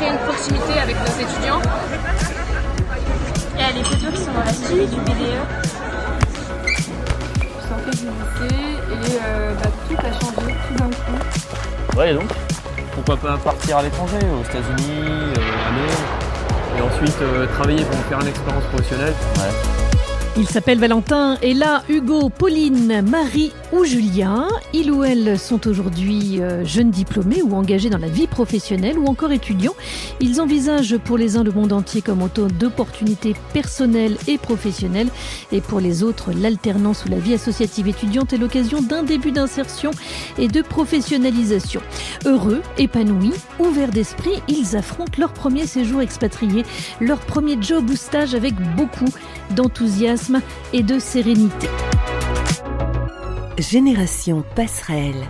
créer une proximité avec nos étudiants. Il y a les photos qui sont dans la suite du BDE. Je sortais du lycée et euh, bah, tout a changé tout d'un coup. Ouais, et donc Pourquoi pas partir à l'étranger, aux États-Unis, euh, à Londres, et ensuite euh, travailler pour faire une expérience professionnelle Ouais. Il s'appelle Valentin et là, Hugo, Pauline, Marie ou Julien. Ils ou elles sont aujourd'hui euh, jeunes diplômés ou engagés dans la vie professionnelle ou encore étudiants. Ils envisagent pour les uns le monde entier comme autant d'opportunités personnelles et professionnelles et pour les autres l'alternance ou la vie associative étudiante est l'occasion d'un début d'insertion et de professionnalisation. Heureux, épanouis, ouverts d'esprit, ils affrontent leur premier séjour expatrié, leur premier job ou stage avec beaucoup d'enthousiasme et de sérénité. Génération Passerelle.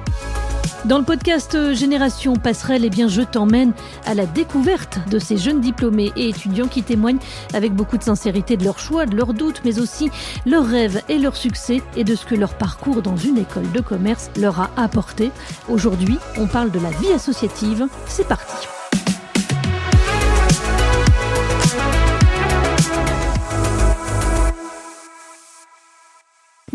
Dans le podcast Génération Passerelle, eh bien, je t'emmène à la découverte de ces jeunes diplômés et étudiants qui témoignent avec beaucoup de sincérité de leurs choix, de leurs doutes, mais aussi leurs rêves et leurs succès et de ce que leur parcours dans une école de commerce leur a apporté. Aujourd'hui, on parle de la vie associative. C'est parti.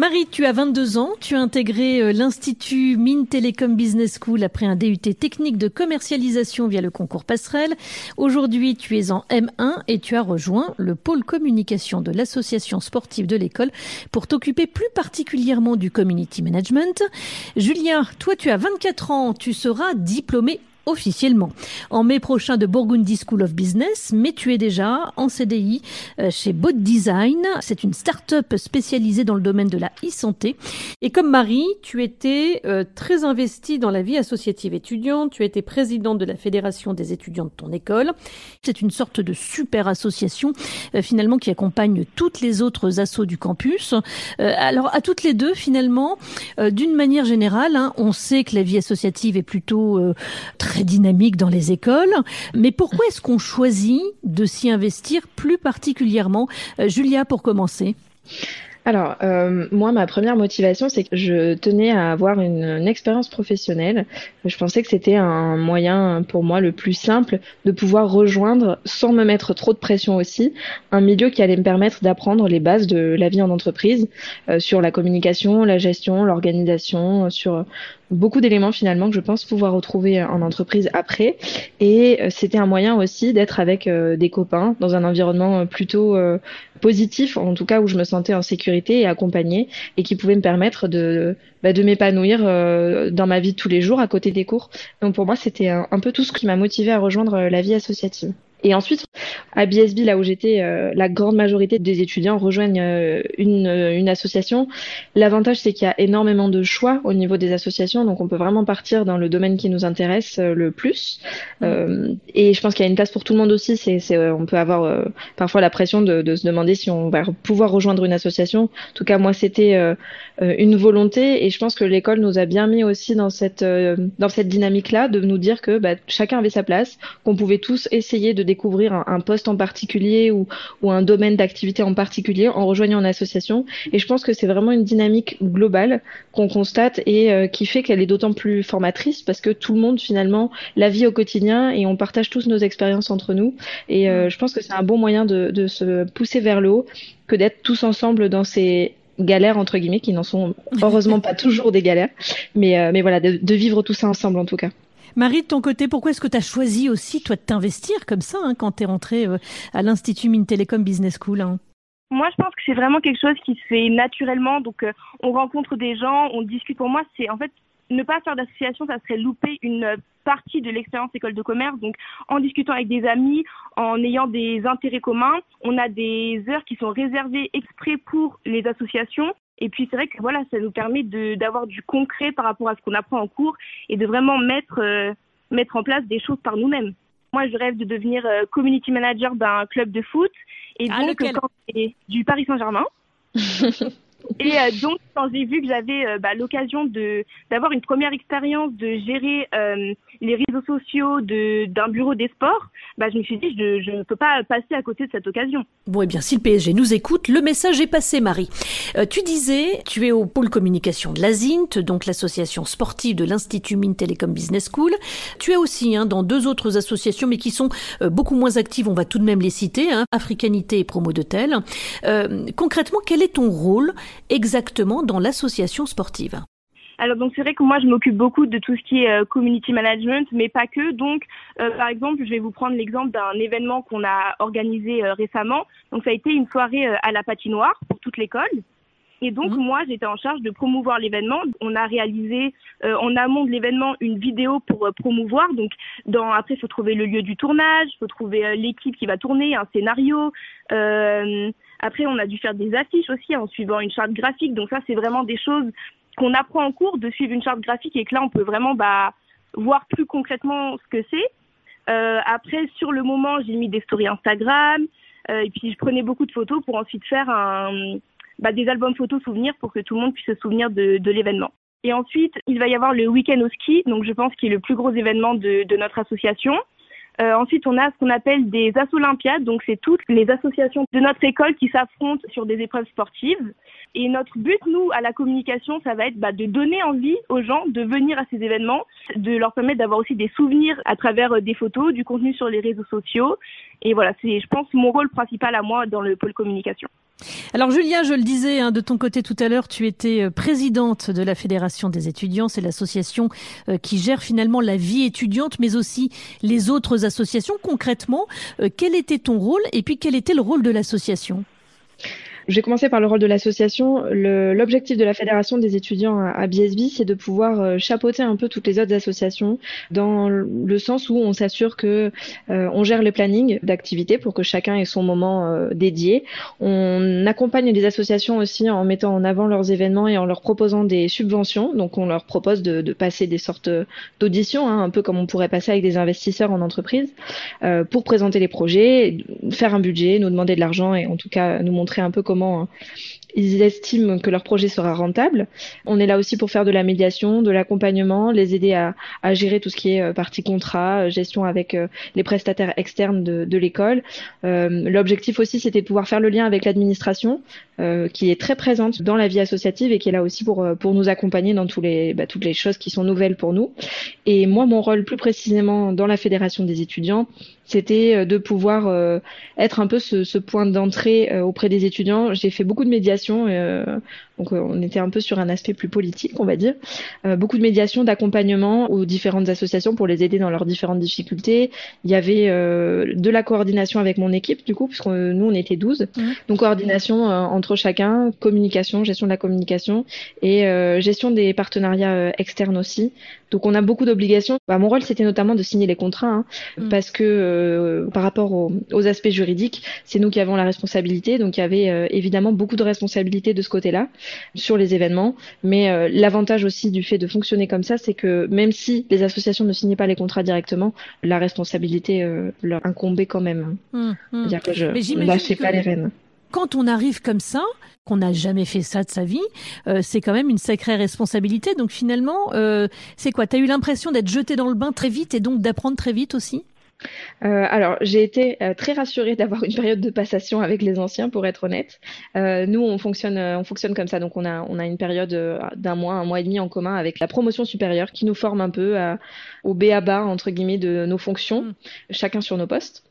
Marie, tu as 22 ans, tu as intégré euh, l'Institut Mines Telecom Business School après un DUT technique de commercialisation via le concours passerelle. Aujourd'hui, tu es en M1 et tu as rejoint le pôle communication de l'association sportive de l'école pour t'occuper plus particulièrement du community management. Julia, toi tu as 24 ans, tu seras diplômé officiellement en mai prochain de Burgundy School of Business, mais tu es déjà en CDI euh, chez Bot Design. C'est une start-up spécialisée dans le domaine de la e-santé. Et comme Marie, tu étais euh, très investie dans la vie associative étudiante. Tu étais présidente de la fédération des étudiants de ton école. C'est une sorte de super association euh, finalement qui accompagne toutes les autres assos du campus. alors à toutes les deux finalement, d'une manière générale, hein, on sait que la vie associative est plutôt très très dynamique dans les écoles. Mais pourquoi est-ce qu'on choisit de s'y investir plus particulièrement? Euh, Julia, pour commencer. Alors, euh, moi, ma première motivation, c'est que je tenais à avoir une, expérience professionnelle. Je pensais que c'était un moyen pour moi le plus simple de pouvoir rejoindre, sans me mettre trop de pression aussi, un milieu qui allait me permettre d'apprendre les bases de la vie en entreprise, euh, sur la communication, la gestion, l'organisation, sur beaucoup d'éléments finalement que je pense pouvoir retrouver en entreprise après. Et euh, c'était un moyen aussi d'être avec euh, des copains dans un environnement plutôt positif, en tout cas où je me sentais en sécurité et accompagnée, et qui pouvait me permettre de, bah, de m'épanouir dans ma vie de tous les jours à côté des cours. Donc pour moi, c'était un, un peu tout ce qui m'a motivé à rejoindre la vie associative. Et ensuite, à BSB, là où j'étais, euh, la grande majorité des étudiants rejoignent euh, une, euh, une, association. L'avantage, c'est qu'il y a énormément de choix au niveau des associations, donc on peut vraiment partir dans le domaine qui nous intéresse le plus. Mm. et je pense qu'il y a une place pour tout le monde aussi. C'est, c'est on peut avoir parfois la pression de, de, se demander si on va pouvoir rejoindre une association. En tout cas, moi, c'était une volonté, et je pense que l'école nous a bien mis aussi dans cette dans cette dynamique-là, de nous dire que bah, chacun avait sa place, qu'on pouvait tous essayer de découvrir un, poste en particulier ou, ou un domaine d'activité en particulier en rejoignant une association. Et je pense que c'est vraiment une dynamique globale qu'on constate et euh, qui fait qu'elle est d'autant plus formatrice parce que tout le monde finalement la vit au quotidien et on partage tous nos expériences entre nous. Et euh, je pense que c'est un bon moyen de, de se pousser vers le haut que d'être tous ensemble dans ces galères entre guillemets qui n'en sont heureusement pas toujours des galères mais euh, mais voilà de, de, vivre tout ça ensemble en tout cas Marie, de ton côté, pourquoi est-ce que tu as choisi aussi, toi, de t'investir comme ça hein, quand tu es rentrée euh, à l'Institut Mines Télécom Business School hein? Moi, je pense que c'est vraiment quelque chose qui se fait naturellement. Donc, euh, on rencontre des gens, on discute. Pour moi, c'est en fait ne pas faire d'association, ça serait louper une partie de l'expérience école de commerce. Donc, en discutant avec des amis, en ayant des intérêts communs, on a des heures qui sont réservées exprès pour les associations. Et puis c'est vrai que voilà, ça nous permet d'avoir du concret par rapport à ce qu'on apprend en cours et de vraiment mettre, euh, mettre en place des choses par nous-mêmes. Moi, je rêve de devenir euh, community manager d'un club de foot et ah, donc du Paris Saint-Germain. Et euh, donc, quand j'ai vu que j'avais euh, bah, l'occasion d'avoir une première expérience de gérer euh, les réseaux sociaux de d'un bureau des sports, bah, je me suis dit je ne peux pas passer à côté de cette occasion. Bon, eh bien, si le PSG nous écoute, le message est passé, Marie. Tu disais, tu es au pôle communication de l'ASINT, donc l'association sportive de l'Institut Mines Télécom Business School. Tu es aussi hein, dans deux autres associations, mais qui sont beaucoup moins actives, on va tout de même les citer, hein, Africanité et Promo de Tel. Concrètement, quel est ton rôle exactement dans l'association sportive Alors donc c'est vrai que moi je m'occupe beaucoup de tout ce qui est euh, community management, mais pas que. Donc euh, par exemple, je vais vous prendre l'exemple d'un événement qu'on a organisé euh, récemment. Donc ça a été une soirée à la patinoire pour toute l'école. Et donc Mhm. moi j'étais en charge de promouvoir l'événement. On a réalisé en amont de l'événement une vidéo pour promouvoir. Donc dans après il faut trouver le lieu du tournage, il faut trouver l'équipe qui va tourner, un scénario. Après on a dû faire des affiches aussi en suivant une charte graphique. Donc ça c'est vraiment des choses qu'on apprend en cours de suivre une charte graphique et que là on peut vraiment bah, voir plus concrètement ce que c'est. Euh, après sur le moment j'ai mis des stories Instagram euh, et puis je prenais beaucoup de photos pour ensuite faire bah, des albums photos souvenirs pour que tout le monde puisse se souvenir de, l'événement. Et ensuite, il va y avoir le week-end au ski, donc je pense qu'il est le plus gros événement de notre association. Euh, ensuite, on a ce qu'on appelle des Olympiades, donc c'est toutes les associations de notre école qui s'affrontent sur des épreuves sportives. Et notre but, nous, à la communication, ça va être bah, de donner envie aux gens de venir à ces événements, de leur permettre d'avoir aussi des souvenirs à travers euh, des photos, du contenu sur les réseaux sociaux. Et voilà, c'est, je pense, mon rôle principal à moi dans le pôle communication. Alors Julien, je le disais hein, de ton côté tout à l'heure, tu étais euh, présidente de la Fédération des étudiants, c'est l'association euh, qui gère finalement la vie étudiante, mais aussi les autres associations. Concrètement, euh, quel était ton rôle et puis quel était le rôle de l'association? Je vais commencer par le rôle de l'association. Le- L'objectif de la Fédération des étudiants à, à BSB, c'est de pouvoir euh, chapeauter un peu toutes les autres associations dans le sens où on s'assure que euh, on gère les plannings d'activités pour que chacun ait son moment euh, dédié. On accompagne les associations aussi en mettant en avant leurs événements et en leur proposant des subventions. Donc on leur propose de, de passer des sortes d'auditions, hein, un peu comme on pourrait passer avec des investisseurs en entreprise, euh, pour présenter les projets, faire un budget, nous demander de l'argent et en tout cas nous montrer un peu comment hein, ils estiment que leur projet sera rentable. On est là aussi pour faire de la médiation, de l'accompagnement, les aider à, gérer tout ce qui est euh, partie contrat, euh, gestion avec euh, les prestataires externes de, l'école. L'objectif aussi, c'était de pouvoir faire le lien avec l'administration, euh, qui est très présente dans la vie associative et qui est là aussi pour, euh, pour nous accompagner dans tous les, bah, toutes les choses qui sont nouvelles pour nous. Et moi, mon rôle plus précisément dans la fédération des étudiants, c'était euh, de pouvoir euh, être un peu ce, ce point d'entrée euh, auprès des étudiants. J'ai fait beaucoup de médiation, euh, donc on était un peu sur un aspect plus politique, on va dire. Euh, beaucoup de médiation, d'accompagnement aux différentes associations pour les aider dans leurs différentes difficultés. Il y avait euh, de la coordination avec mon équipe, du coup, puisque nous, on était 12. Mhm. Donc coordination euh, entre chacun, communication, gestion de la communication et euh, gestion des partenariats euh, externes aussi. Donc on a beaucoup d'obligations. Bah, mon rôle, c'était notamment de signer les contrats, hein, Mhm. parce que euh, par rapport aux, aux aspects juridiques, c'est nous qui avons la responsabilité. Donc il y avait euh, évidemment beaucoup de responsabilités de ce côté-là sur les événements. Mais euh, l'avantage aussi du fait de fonctionner comme ça, c'est que même si les associations ne signaient pas les contrats directement, la responsabilité euh, leur incombait quand même. Hum, hum. C'est-à-dire que je j'imagine lâchais que- pas les rênes. Quand on arrive comme ça, qu'on n'a jamais fait ça de sa vie, euh, c'est quand même une sacrée responsabilité. Donc finalement, euh, c'est quoi? T'as eu l'impression d'être jeté dans le bain très vite et donc d'apprendre très vite aussi? Euh, alors, j'ai été euh, très rassurée d'avoir une période de passation avec les anciens, pour être honnête. Euh, nous, on fonctionne, on fonctionne comme ça. Donc, on a, on a une période d'un mois, un mois et demi en commun avec la promotion supérieure qui nous forme un peu à- au B à bas, entre guillemets, de nos fonctions, Mm. chacun sur nos postes.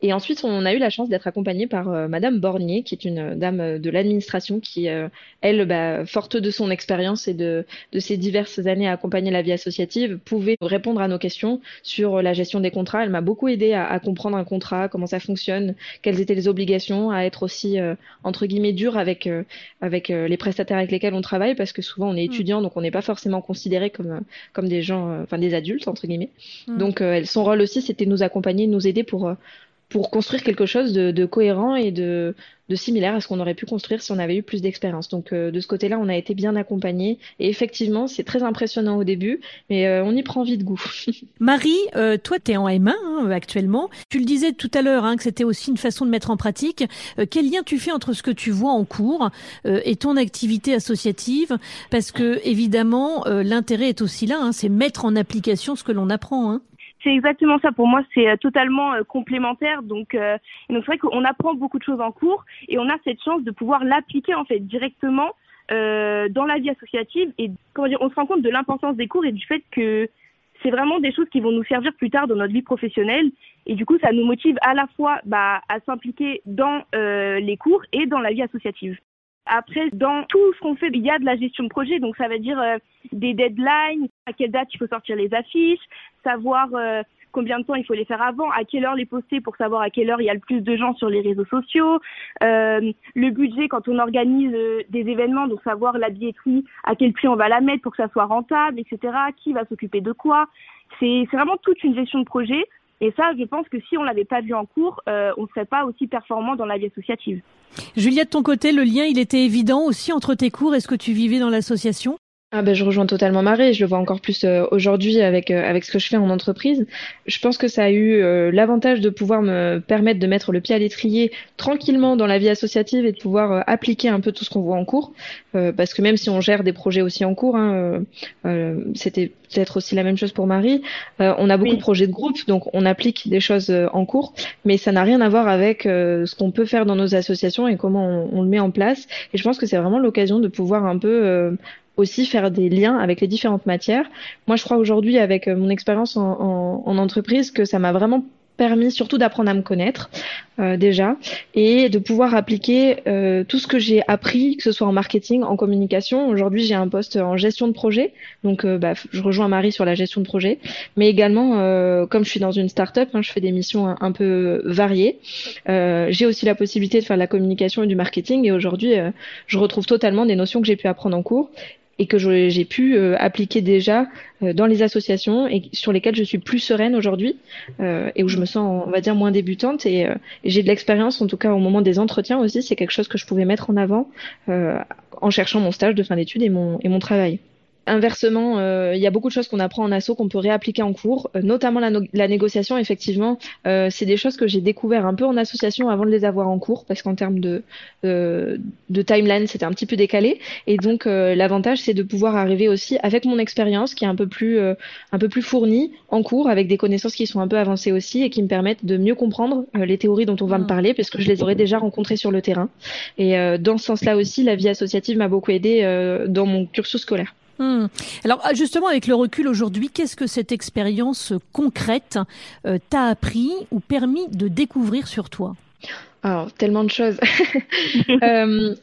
Et ensuite, on a eu la chance d'être accompagné par euh, Madame Bornier, qui est une euh, dame euh, de l'administration qui, euh, elle, bah, forte de son expérience et de, de ses diverses années à accompagner la vie associative, pouvait répondre à nos questions sur la gestion des contrats. Elle m'a beaucoup aidé à, à comprendre un contrat, comment ça fonctionne, quelles étaient les obligations, à être aussi euh, entre guillemets dur avec euh, avec les prestataires avec lesquels on travaille, parce que souvent on est étudiant, donc on n'est pas forcément considéré comme comme des gens, enfin des adultes entre guillemets. Mm. Donc elle- son rôle aussi, c'était nous accompagner, nous aider pour euh, pour construire quelque chose de, de cohérent et de, de similaire à ce qu'on aurait pu construire si on avait eu plus d'expérience. Donc euh, de ce côté-là, on a été bien accompagné et effectivement, c'est très impressionnant au début, mais euh, on y prend vite goût. Marie, euh, toi, tu es en M1 hein, actuellement. Tu le disais tout à l'heure hein, que c'était aussi une façon de mettre en pratique. quel lien tu fais entre ce que tu vois en cours et ton activité associative? Parce que évidemment, l'intérêt est aussi là, hein, c'est mettre en application ce que l'on apprend. C'est exactement ça. Pour moi, c'est euh, totalement euh, complémentaire. Donc, euh, donc c'est vrai qu'on apprend beaucoup de choses en cours et on a cette chance de pouvoir l'appliquer en fait directement dans la vie associative. Et comment dire, on se rend compte de l'importance des cours et du fait que c'est vraiment des choses qui vont nous servir plus tard dans notre vie professionnelle. Et du coup, ça nous motive à la fois bah, à s'impliquer dans les cours et dans la vie associative. Après, dans tout ce qu'on fait, il y a de la gestion de projet, donc ça veut dire euh, des deadlines, à quelle date il faut sortir les affiches, savoir euh, combien de temps il faut les faire avant, à quelle heure les poster pour savoir à quelle heure il y a le plus de gens sur les réseaux sociaux, euh, le budget quand on organise des événements, donc savoir la billetterie, à quel prix on va la mettre pour que ça soit rentable, etc., qui va s'occuper de quoi. C'est vraiment toute une gestion de projet. Et ça, je pense que si on l'avait pas vu en cours, euh, on ne serait pas aussi performant dans la vie associative. Julia, de ton côté, le lien, il était évident aussi entre tes cours et ce que tu vivais dans l'association? Ah ben, je rejoins totalement Marie, je le vois encore plus euh, aujourd'hui avec euh, avec ce que je fais en entreprise. Je pense que ça a eu euh, l'avantage de pouvoir me permettre de mettre le pied à l'étrier tranquillement dans la vie associative et de pouvoir appliquer un peu tout ce qu'on voit en cours. parce que même si on gère des projets aussi en cours, hein, c'était peut-être aussi la même chose pour Marie. on a beaucoup de projets de groupe, donc on applique des choses en cours, mais ça n'a rien à voir avec ce qu'on peut faire dans nos associations et comment on, on, le met en place. Et je pense que c'est vraiment l'occasion de pouvoir un peu aussi faire des liens avec les différentes matières. Moi, je crois aujourd'hui, avec euh, mon expérience en, en, entreprise, que ça m'a vraiment permis surtout d'apprendre à me connaître euh, déjà et de pouvoir appliquer euh, tout ce que j'ai appris, que ce soit en marketing, en communication. Aujourd'hui, j'ai un poste en gestion de projet, donc euh, bah, je rejoins Marie sur la gestion de projet, mais également euh, comme je suis dans une start-up, hein, je fais des missions un, un peu variées. j'ai aussi la possibilité de faire de la communication et du marketing et aujourd'hui, je retrouve totalement des notions que j'ai pu apprendre en cours et que j'ai pu euh, appliquer déjà euh, dans les associations et sur lesquelles je suis plus sereine aujourd'hui euh, et où je me sens, on va dire, moins débutante et, j'ai de l'expérience, en tout cas au moment des entretiens aussi, c'est quelque chose que je pouvais mettre en avant en cherchant mon stage de fin d'études et mon, et mon travail. Inversement, euh, il y a beaucoup de choses qu'on apprend en asso qu'on peut réappliquer en cours, euh, notamment la, la, négociation. Effectivement, euh, c'est des choses que j'ai découvert un peu en association avant de les avoir en cours, parce qu'en termes de, de timeline, c'était un petit peu décalé. Et donc, l'avantage, c'est de pouvoir arriver aussi avec mon expérience, qui est un peu plus un peu plus fournie en cours, avec des connaissances qui sont un peu avancées aussi et qui me permettent de mieux comprendre les théories dont on va me mm. parler, parce que je les aurais déjà rencontrées sur le terrain. Et dans ce sens-là aussi, la vie associative m'a beaucoup aidé dans mon cursus scolaire. Hmm. Alors ah, justement, avec le recul aujourd'hui, qu'est-ce que cette expérience concrète euh, t'a appris ou permis de découvrir sur toi? Alors, tellement de choses. euh,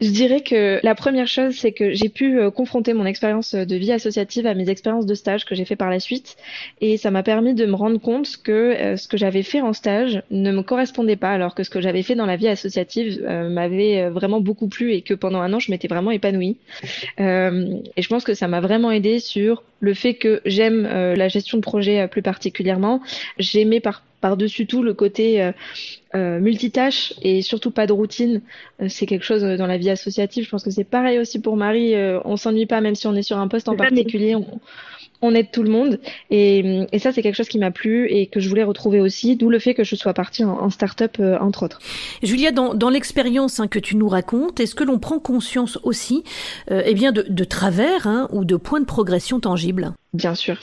je dirais que la première chose, c'est que j'ai pu euh, confronter mon expérience de vie associative à mes expériences de stage que j'ai fait par la suite. Et ça m'a permis de me rendre compte que euh, ce que j'avais fait en stage ne me correspondait pas, alors que ce que j'avais fait dans la vie associative euh, m'avait vraiment beaucoup plu et que pendant un an, je m'étais vraiment épanouie. et je pense que ça m'a vraiment aidé sur le fait que j'aime la gestion de projet plus particulièrement. J'aimais par par-dessus tout le côté euh, euh, multitâche et surtout pas de routine. Euh, c'est quelque chose dans la vie associative. Je pense que c'est pareil aussi pour Marie. on s'ennuie pas même si on est sur un poste en particulier. On, on aide tout le monde. Et, et ça, c'est quelque chose qui m'a plu et que je voulais retrouver aussi, d'où le fait que je sois partie en, en start-up, euh, entre autres. Julia, dans, dans l'expérience hein, que tu nous racontes, est-ce que l'on prend conscience aussi euh, eh bien de, de travers hein, ou de points de progression tangibles? Bien sûr.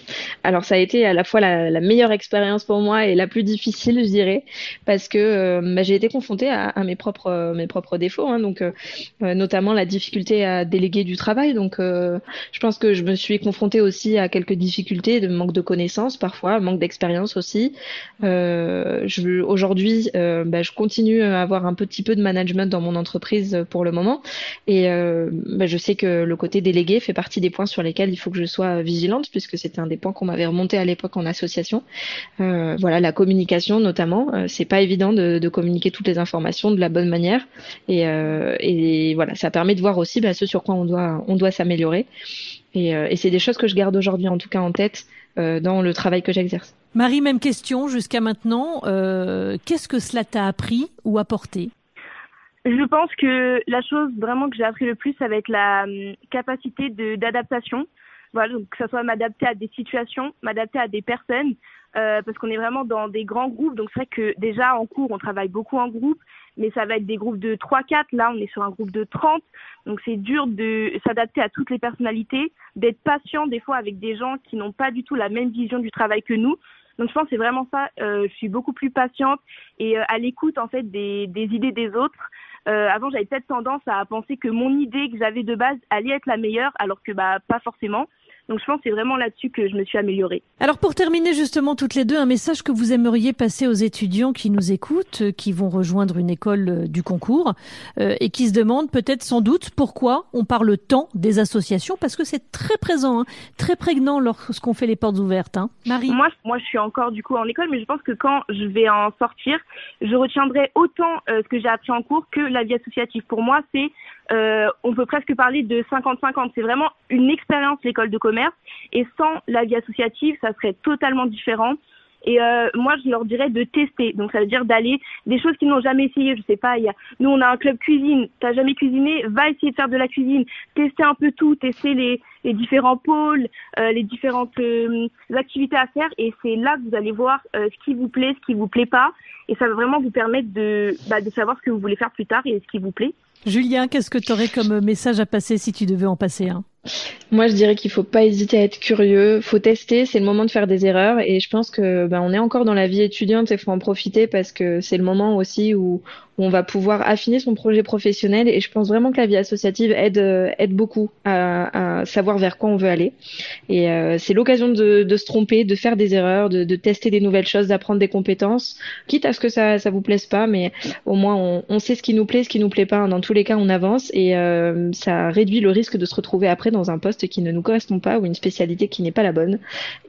Alors ça a été à la fois la, la, meilleure expérience pour moi et la plus difficile, je dirais, parce que euh, bah, j'ai été confrontée à, à, mes propres mes propres défauts, hein, donc euh, notamment la difficulté à déléguer du travail. Donc je pense que je me suis confrontée aussi à quelques difficultés, de manque de connaissances parfois, manque d'expérience aussi. Euh, Aujourd'hui, euh, bah, je continue à avoir un petit peu de management dans mon entreprise pour le moment, et euh, bah, je sais que le côté délégué fait partie des points sur lesquels il faut que je sois vigilante, puisque c'était un des points qu'on m'avait remonté à l'époque en association. Euh, voilà, la communication notamment, euh, c'est pas évident de, de, communiquer toutes les informations de la bonne manière, et, euh, et voilà, ça permet de voir aussi bah, ce sur quoi on doit on doit s'améliorer. Et, euh, et c'est des choses que je garde aujourd'hui en tout cas en tête euh, dans le travail que j'exerce. Marie, même question jusqu'à maintenant. Euh, qu'est-ce que cela t'a appris ou apporté? Je pense que la chose vraiment que j'ai appris le plus, ça va être la hum, capacité d'adaptation. Voilà, donc que ça soit m'adapter à des situations, m'adapter à des personnes, euh, parce qu'on est vraiment dans des grands groupes. Donc c'est vrai que déjà en cours, on travaille beaucoup en groupe, mais ça va être des groupes de 3-4. Là, on est sur un groupe de 30. Donc c'est dur de s'adapter à toutes les personnalités, d'être patient des fois avec des gens qui n'ont pas du tout la même vision du travail que nous. Donc je pense que c'est vraiment ça. Euh, je suis beaucoup plus patiente et euh, à l'écoute en fait des, des idées des autres. Euh, avant, j'avais peut-être tendance à penser que mon idée que j'avais de base allait être la meilleure, alors que bah pas forcément. Donc je pense que c'est vraiment là-dessus que je me suis améliorée. Alors pour terminer justement toutes les deux, un message que vous aimeriez passer aux étudiants qui nous écoutent, euh, qui vont rejoindre une école euh, du concours euh, et qui se demandent peut-être sans doute pourquoi on parle tant des associations parce que c'est très présent, hein, très prégnant lorsqu'on fait les portes ouvertes. Hein. Marie Moi, moi je suis encore du coup en école, mais je pense que quand je vais en sortir, je retiendrai autant ce que j'ai appris en cours que la vie associative. Pour moi, c'est euh, on peut presque parler de 50-50. C'est vraiment une expérience l'école de commerce et sans la vie associative, ça serait totalement différent. Et euh, moi, je leur dirais de tester. Donc, ça veut dire d'aller des choses qu'ils n'ont jamais essayé. Je sais pas. Y a, nous, on a un club cuisine. T'as jamais cuisiné? Va essayer de faire de la cuisine. Tester un peu tout. Tester les, les différents pôles, euh, les différentes euh, activités à faire. Et c'est là que vous allez voir ce qui vous plaît, ce qui vous plaît pas. Et ça va vraiment vous permettre de, bah, de savoir ce que vous voulez faire plus tard et ce qui vous plaît. Julien, qu'est-ce que tu aurais comme message à passer si tu devais en passer un? Moi, je dirais qu'il faut pas hésiter à être curieux, faut tester, c'est le moment de faire des erreurs. Et je pense que ben, on est encore dans la vie étudiante et faut en profiter parce que c'est le moment aussi où, on va pouvoir affiner son projet professionnel et je pense vraiment que la vie associative aide aide beaucoup à, à savoir vers quoi on veut aller et euh, c'est l'occasion de, de, se tromper, de faire des erreurs, de, de tester des nouvelles choses, d'apprendre des compétences, quitte à ce que ça ça vous plaise pas, mais au moins on, on sait ce qui nous plaît, ce qui nous plaît pas. Dans tous les cas, on avance et euh, ça réduit le risque de se retrouver après dans un poste qui ne nous correspond pas ou une spécialité qui n'est pas la bonne.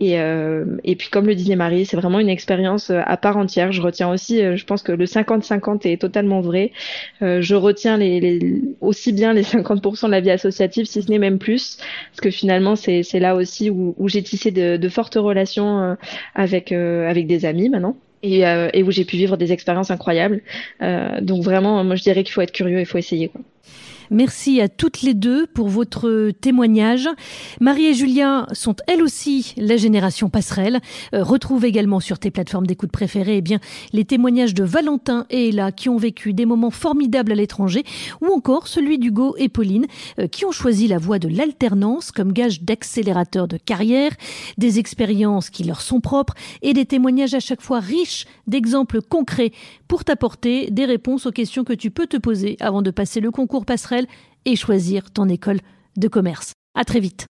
Et, euh, et puis comme le disait Marie, c'est vraiment une expérience euh, à part entière. Je retiens aussi, euh, je pense que le 50-50 est totalement vrai. je retiens aussi bien les 50% de la vie associative, si ce n'est même plus, parce que finalement c'est là aussi où, j'ai tissé de, fortes relations avec, avec des amis maintenant. Et, et, où j'ai pu vivre des expériences incroyables. Euh, donc vraiment, moi je dirais qu'il faut être curieux, il faut essayer. Merci à toutes les deux pour votre témoignage. Marie et Julien sont elles aussi la génération passerelle. Euh, retrouve également sur tes plateformes d'écoute préférées eh bien, les témoignages de Valentin et Ella qui ont vécu des moments formidables à l'étranger ou encore celui d'Hugo et Pauline euh, qui ont choisi la voie de l'alternance comme gage d'accélérateur de carrière, des expériences qui leur sont propres et des témoignages à chaque fois riches d'exemples concrets pour t'apporter des réponses aux questions que tu peux te poser avant de passer le concours passerelle et choisir ton école de commerce. À très vite.